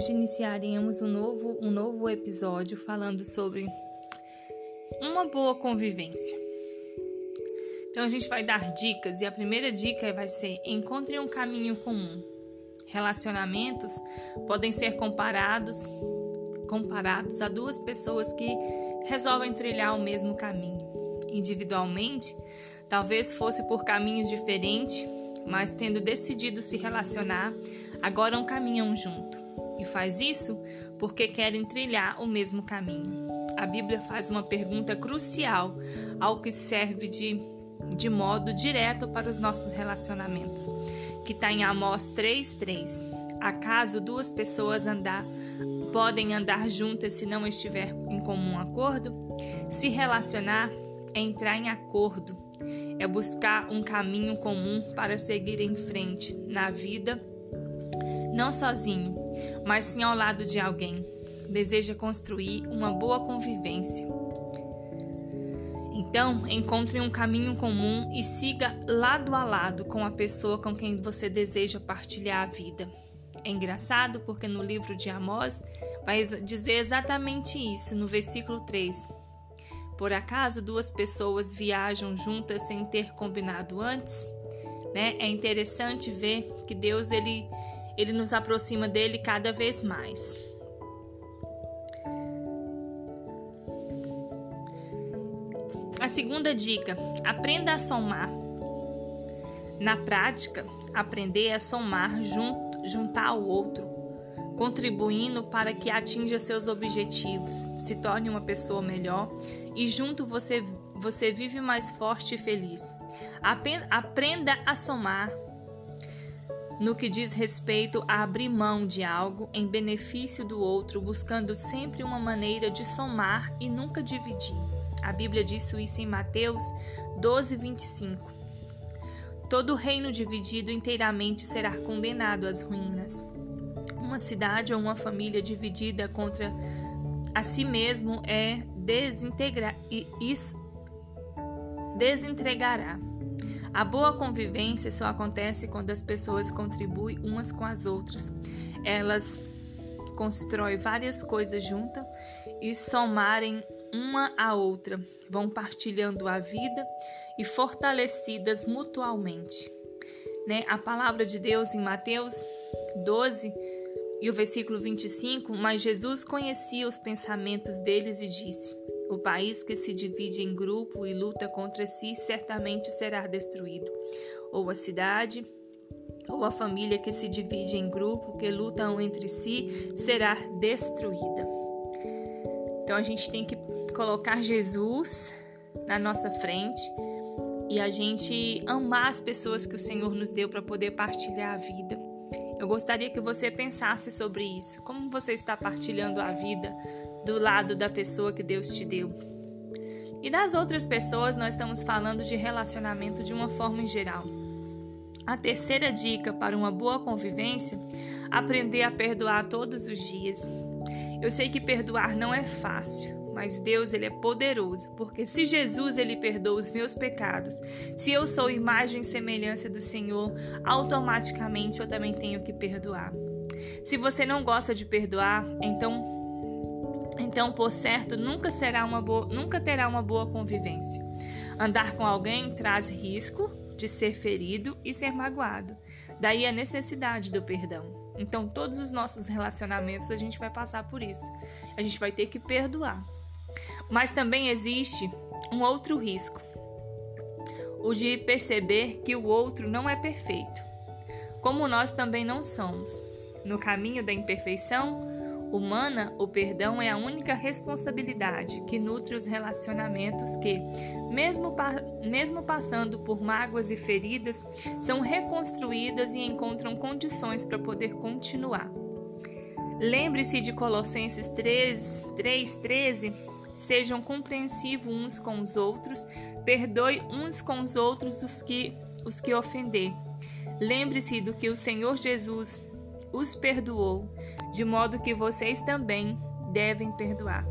Hoje iniciaremos um novo, um novo episódio falando sobre uma boa convivência. Então a gente vai dar dicas e a primeira dica vai ser encontre um caminho comum. Relacionamentos podem ser comparados comparados a duas pessoas que resolvem trilhar o mesmo caminho. Individualmente, talvez fosse por caminhos diferentes, mas tendo decidido se relacionar, agora um caminham junto. E faz isso porque querem trilhar o mesmo caminho. A Bíblia faz uma pergunta crucial, ao que serve de, de modo direto para os nossos relacionamentos, que está em Amós 3,3. Acaso duas pessoas andar podem andar juntas se não estiver em comum acordo? Se relacionar é entrar em acordo, é buscar um caminho comum para seguir em frente na vida, não sozinho, mas sim ao lado de alguém. Deseja construir uma boa convivência. Então, encontre um caminho comum e siga lado a lado com a pessoa com quem você deseja partilhar a vida. É engraçado porque no livro de Amós vai dizer exatamente isso, no versículo 3. Por acaso duas pessoas viajam juntas sem ter combinado antes? Né? É interessante ver que Deus ele, ele nos aproxima dele cada vez mais. A segunda dica: aprenda a somar. Na prática, aprender é somar junto, juntar ao outro, contribuindo para que atinja seus objetivos, se torne uma pessoa melhor e junto você, você vive mais forte e feliz. Aprenda a somar no que diz respeito a abrir mão de algo em benefício do outro, buscando sempre uma maneira de somar e nunca dividir. A Bíblia diz isso em Mateus 12, 25. Todo reino dividido inteiramente será condenado às ruínas. Uma cidade ou uma família dividida contra a si mesmo é desintegra isso desentregará. A boa convivência só acontece quando as pessoas contribuem umas com as outras. Elas constroem várias coisas juntas e somarem uma à outra, vão partilhando a vida e fortalecidas mutualmente. Né? A palavra de Deus em Mateus 12 e o versículo 25, mas Jesus conhecia os pensamentos deles e disse: O país que se divide em grupo e luta contra si certamente será destruído, ou a cidade ou a família que se divide em grupo, que lutam entre si, será destruída. Então a gente tem que colocar Jesus na nossa frente e a gente amar as pessoas que o Senhor nos deu para poder partilhar a vida. Eu gostaria que você pensasse sobre isso. Como você está partilhando a vida do lado da pessoa que Deus te deu? E das outras pessoas, nós estamos falando de relacionamento de uma forma em geral. A terceira dica para uma boa convivência: aprender a perdoar todos os dias. Eu sei que perdoar não é fácil, mas Deus ele é poderoso, porque se Jesus ele perdoa os meus pecados, se eu sou imagem e semelhança do Senhor, automaticamente eu também tenho que perdoar. Se você não gosta de perdoar, então então, por certo, nunca será uma boa, nunca terá uma boa convivência. Andar com alguém traz risco de ser ferido e ser magoado. Daí a necessidade do perdão. Então, todos os nossos relacionamentos a gente vai passar por isso. A gente vai ter que perdoar. Mas também existe um outro risco, o de perceber que o outro não é perfeito, como nós também não somos. No caminho da imperfeição humana, o perdão é a única responsabilidade que nutre os relacionamentos que, mesmo, mesmo passando por mágoas e feridas, são reconstruídas e encontram condições para poder continuar. Lembre-se de Colossenses 3, 3 13 Sejam compreensivos uns com os outros, perdoe uns com os outros os que os que ofender. Lembre-se do que o Senhor Jesus os perdoou, de modo que vocês também devem perdoar.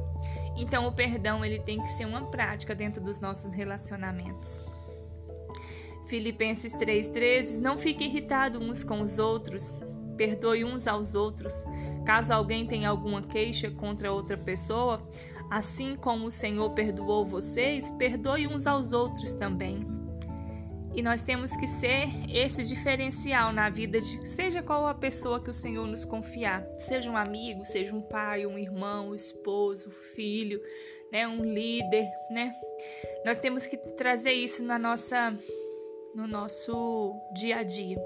Então o perdão ele tem que ser uma prática dentro dos nossos relacionamentos. Filipenses 3:13 Não fique irritado uns com os outros, perdoe uns aos outros. Caso alguém tenha alguma queixa contra outra pessoa, assim como o Senhor perdoou vocês, perdoe uns aos outros também. E nós temos que ser esse diferencial na vida de seja qual a pessoa que o Senhor nos confiar, seja um amigo, seja um pai, um irmão, um esposo, filho, né, um líder, né? Nós temos que trazer isso na nossa no nosso dia a dia.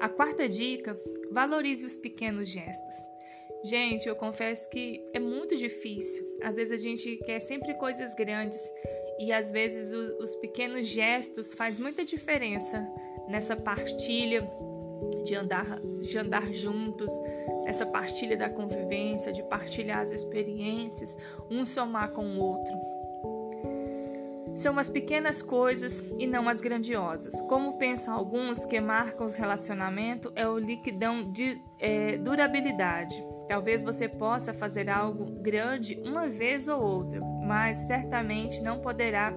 A quarta dica, valorize os pequenos gestos. Gente, eu confesso que é muito difícil. Às vezes a gente quer sempre coisas grandes e às vezes os, os pequenos gestos faz muita diferença nessa partilha de andar, de andar juntos, nessa partilha da convivência, de partilhar as experiências, um somar com o outro. São as pequenas coisas e não as grandiosas. Como pensam alguns que marcam os relacionamentos é o liquidão de é, durabilidade. Talvez você possa fazer algo grande uma vez ou outra, mas certamente não poderá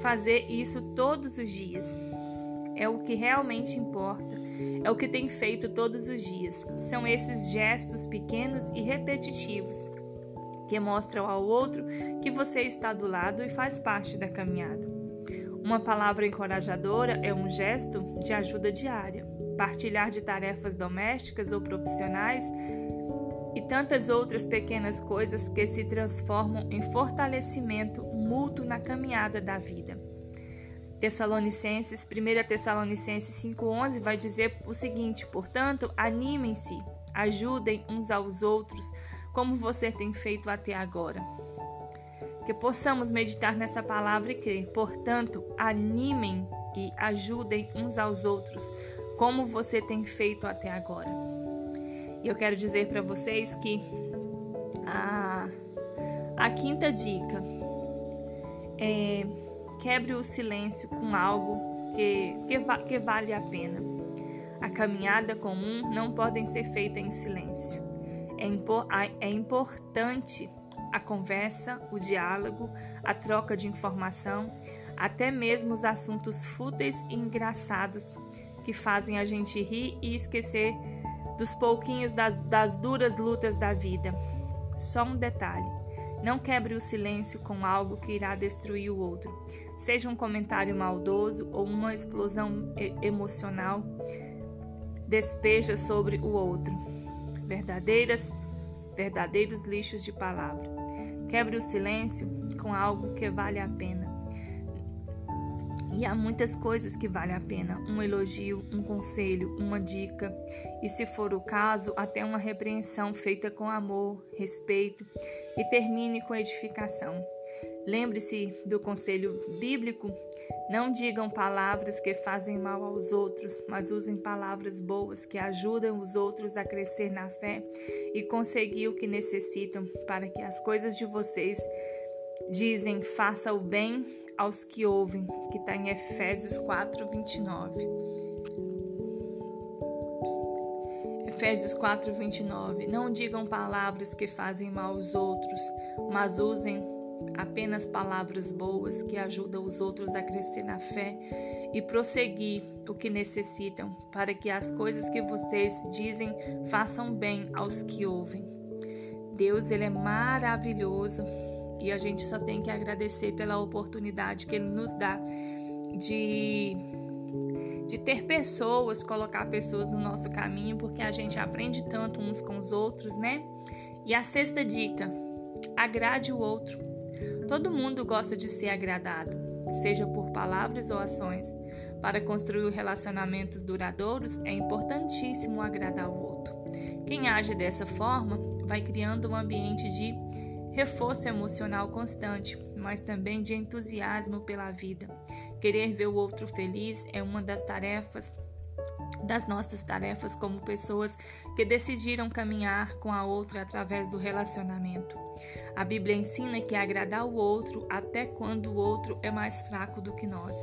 fazer isso todos os dias. É o que realmente importa, é o que tem feito todos os dias. São esses gestos pequenos e repetitivos que mostram ao outro que você está do lado e faz parte da caminhada. Uma palavra encorajadora é um gesto de ajuda diária. Partilhar de tarefas domésticas ou profissionais e tantas outras pequenas coisas que se transformam em fortalecimento mútuo na caminhada da vida. Tessalonicenses, 1 Tessalonicenses 5,11 vai dizer o seguinte: portanto, animem-se, ajudem uns aos outros, como você tem feito até agora. Que possamos meditar nessa palavra e crer. Portanto, animem e ajudem uns aos outros, como você tem feito até agora. E eu quero dizer para vocês que a, a quinta dica é quebre o silêncio com algo que, que, que vale a pena. A caminhada comum não podem ser feita em silêncio. É, é importante a conversa, o diálogo, a troca de informação, até mesmo os assuntos fúteis e engraçados que fazem a gente rir e esquecer dos pouquinhos das, das duras lutas da vida. Só um detalhe: não quebre o silêncio com algo que irá destruir o outro, seja um comentário maldoso ou uma explosão emocional, despeja sobre o outro. Verdadeiras, verdadeiros lixos de palavra. Quebre o silêncio com algo que vale a pena e há muitas coisas que vale a pena: um elogio, um conselho, uma dica, e se for o caso, até uma repreensão feita com amor, respeito e termine com edificação. Lembre-se do conselho bíblico: não digam palavras que fazem mal aos outros, mas usem palavras boas que ajudam os outros a crescer na fé e conseguir o que necessitam para que as coisas de vocês dizem faça o bem aos que ouvem, que está em Efésios 4, 29. Efésios 4, 29. Não digam palavras que fazem mal aos outros, mas usem apenas palavras boas que ajudam os outros a crescer na fé e prosseguir o que necessitam, para que as coisas que vocês dizem façam bem aos que ouvem. Deus, ele é maravilhoso e a gente só tem que agradecer pela oportunidade que ele nos dá de de ter pessoas, colocar pessoas no nosso caminho, porque a gente aprende tanto uns com os outros, né? E a sexta dica: agrade o outro. Todo mundo gosta de ser agradado, seja por palavras ou ações. Para construir relacionamentos duradouros, é importantíssimo agradar o outro. Quem age dessa forma vai criando um ambiente de reforço emocional constante, mas também de entusiasmo pela vida. Querer ver o outro feliz é uma das tarefas das nossas tarefas como pessoas que decidiram caminhar com a outra através do relacionamento. A Bíblia ensina que agradar o outro até quando o outro é mais fraco do que nós.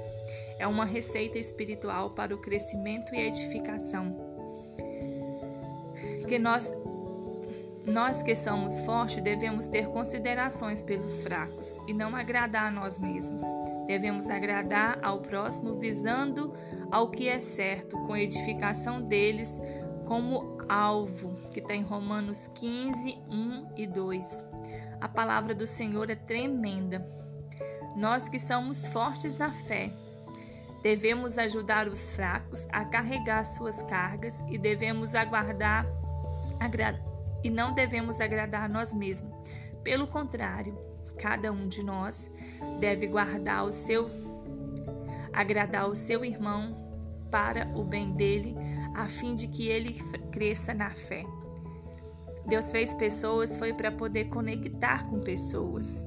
É uma receita espiritual para o crescimento e edificação. Que nós nós que somos fortes devemos ter considerações pelos fracos e não agradar a nós mesmos. Devemos agradar ao próximo visando ao que é certo, com edificação deles, como alvo, que está em Romanos 15, 1 e 2. A palavra do Senhor é tremenda. Nós que somos fortes na fé, devemos ajudar os fracos a carregar suas cargas e devemos aguardar e não devemos agradar nós mesmos. Pelo contrário, cada um de nós deve guardar o seu agradar o seu irmão para o bem dele, a fim de que ele cresça na fé. Deus fez pessoas foi para poder conectar com pessoas.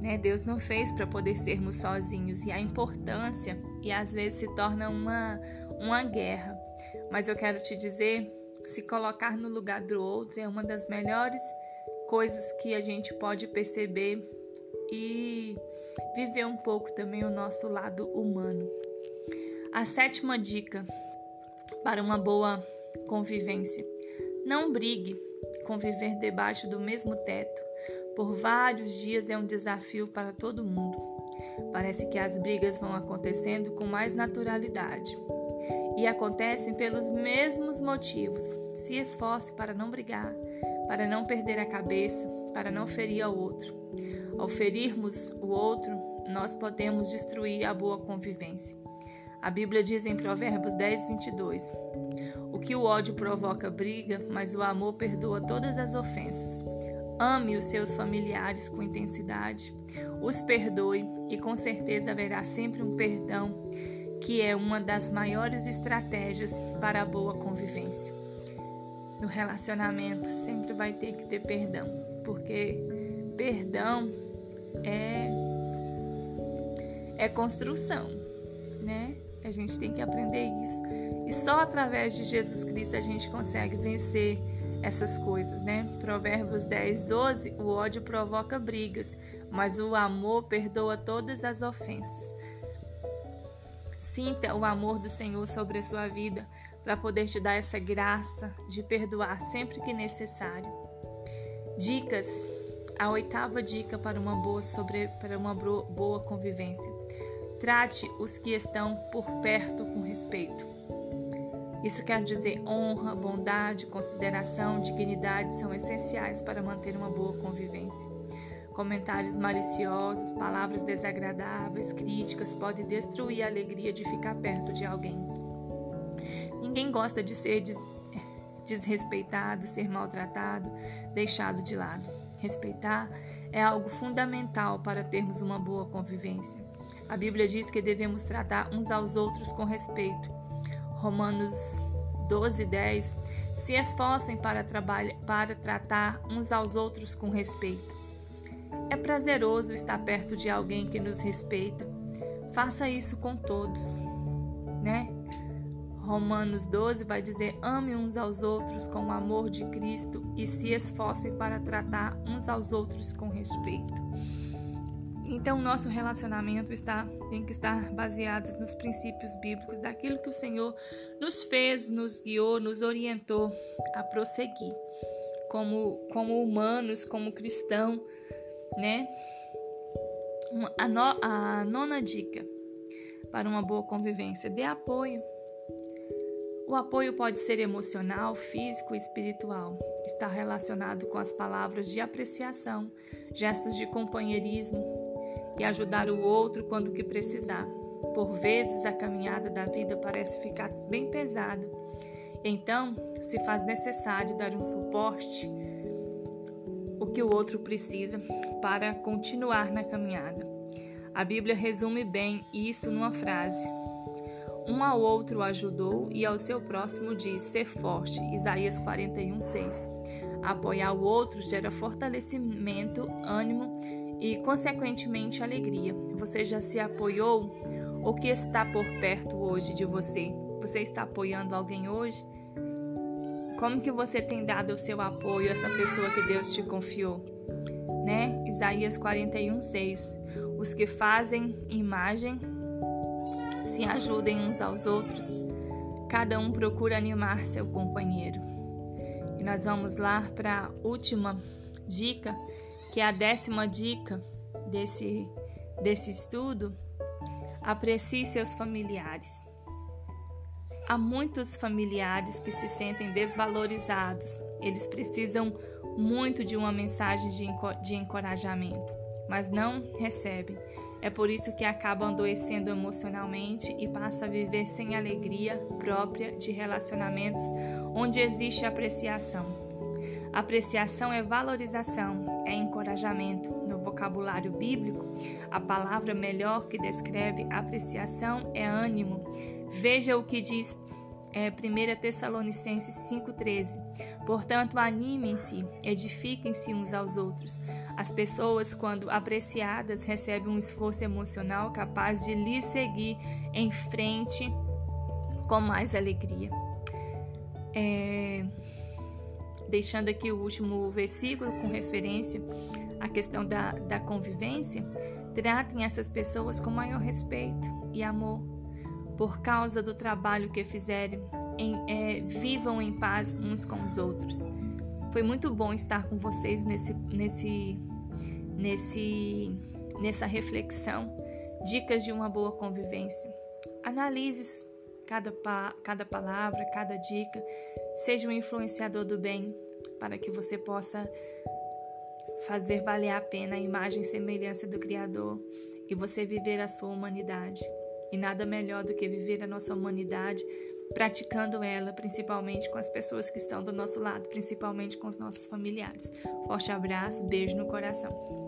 Né? Deus não fez para poder sermos sozinhos e a importância e às vezes se torna uma uma guerra. Mas eu quero te dizer, se colocar no lugar do outro é uma das melhores coisas que a gente pode perceber e viver um pouco também o nosso lado humano. A sétima dica para uma boa convivência: não brigue. Conviver debaixo do mesmo teto por vários dias é um desafio para todo mundo. Parece que as brigas vão acontecendo com mais naturalidade e acontecem pelos mesmos motivos. Se esforce para não brigar, para não perder a cabeça, para não ferir ao outro. Ao ferirmos o outro, nós podemos destruir a boa convivência. A Bíblia diz em Provérbios 10, 22: O que o ódio provoca briga, mas o amor perdoa todas as ofensas. Ame os seus familiares com intensidade, os perdoe e com certeza haverá sempre um perdão, que é uma das maiores estratégias para a boa convivência. No relacionamento sempre vai ter que ter perdão, porque perdão é é construção, né? A gente tem que aprender isso. E só através de Jesus Cristo a gente consegue vencer essas coisas, né? Provérbios 10, 12: o ódio provoca brigas, mas o amor perdoa todas as ofensas. Sinta o amor do Senhor sobre a sua vida para poder te dar essa graça de perdoar sempre que necessário. Dicas a oitava dica para uma boa, sobre, para uma boa convivência. Trate os que estão por perto com respeito. Isso quer dizer honra, bondade, consideração, dignidade são essenciais para manter uma boa convivência. Comentários maliciosos, palavras desagradáveis, críticas podem destruir a alegria de ficar perto de alguém. Ninguém gosta de ser desrespeitado, ser maltratado, deixado de lado. Respeitar é algo fundamental para termos uma boa convivência. A Bíblia diz que devemos tratar uns aos outros com respeito. Romanos 12, 10. Se esforcem para, para tratar uns aos outros com respeito. É prazeroso estar perto de alguém que nos respeita. Faça isso com todos, né? Romanos 12 vai dizer: ame uns aos outros com o amor de Cristo e se esforcem para tratar uns aos outros com respeito. Então, nosso relacionamento está, tem que estar baseado nos princípios bíblicos, daquilo que o Senhor nos fez, nos guiou, nos orientou a prosseguir, como, como humanos, como cristão, né? A, no, a nona dica para uma boa convivência: dê apoio. O apoio pode ser emocional, físico e espiritual. Está relacionado com as palavras de apreciação, gestos de companheirismo e ajudar o outro quando que precisar. Por vezes a caminhada da vida parece ficar bem pesada. Então, se faz necessário dar um suporte que o outro precisa para continuar na caminhada. A Bíblia resume bem isso numa frase: um ao outro ajudou e ao seu próximo diz: ser forte. Isaías 41, 6. Apoiar o outro gera fortalecimento, ânimo e, consequentemente, alegria. Você já se apoiou? O que está por perto hoje de você? Você está apoiando alguém hoje? Como que você tem dado o seu apoio a essa pessoa que Deus te confiou? Né? Isaías 41, 6. Os que fazem imagem se ajudem uns aos outros. Cada um procura animar seu companheiro. E nós vamos lá para a última dica, que é a décima dica desse, desse estudo. Aprecie seus familiares. Há muitos familiares que se sentem desvalorizados. Eles precisam muito de uma mensagem de encorajamento, mas não recebem. É por isso que acabam adoecendo emocionalmente e passam a viver sem alegria própria de relacionamentos onde existe apreciação. Apreciação é valorização, é encorajamento. No vocabulário bíblico, a palavra melhor que descreve apreciação é ânimo. Veja o que diz é, 1 Tessalonicenses 5,13. Portanto, animem-se, edifiquem-se uns aos outros. As pessoas, quando apreciadas, recebem um esforço emocional capaz de lhes seguir em frente com mais alegria. É, deixando aqui o último versículo com referência à questão da, da convivência, tratem essas pessoas com maior respeito e amor. Por causa do trabalho que fizerem, em, é, vivam em paz uns com os outros. Foi muito bom estar com vocês nesse, nesse, nesse, nessa reflexão. Dicas de uma boa convivência. Analise cada, cada palavra, cada dica. Seja um influenciador do bem para que você possa fazer valer a pena a imagem e semelhança do Criador e você viver a sua humanidade. E nada melhor do que viver a nossa humanidade praticando ela, principalmente com as pessoas que estão do nosso lado, principalmente com os nossos familiares. Forte abraço, beijo no coração.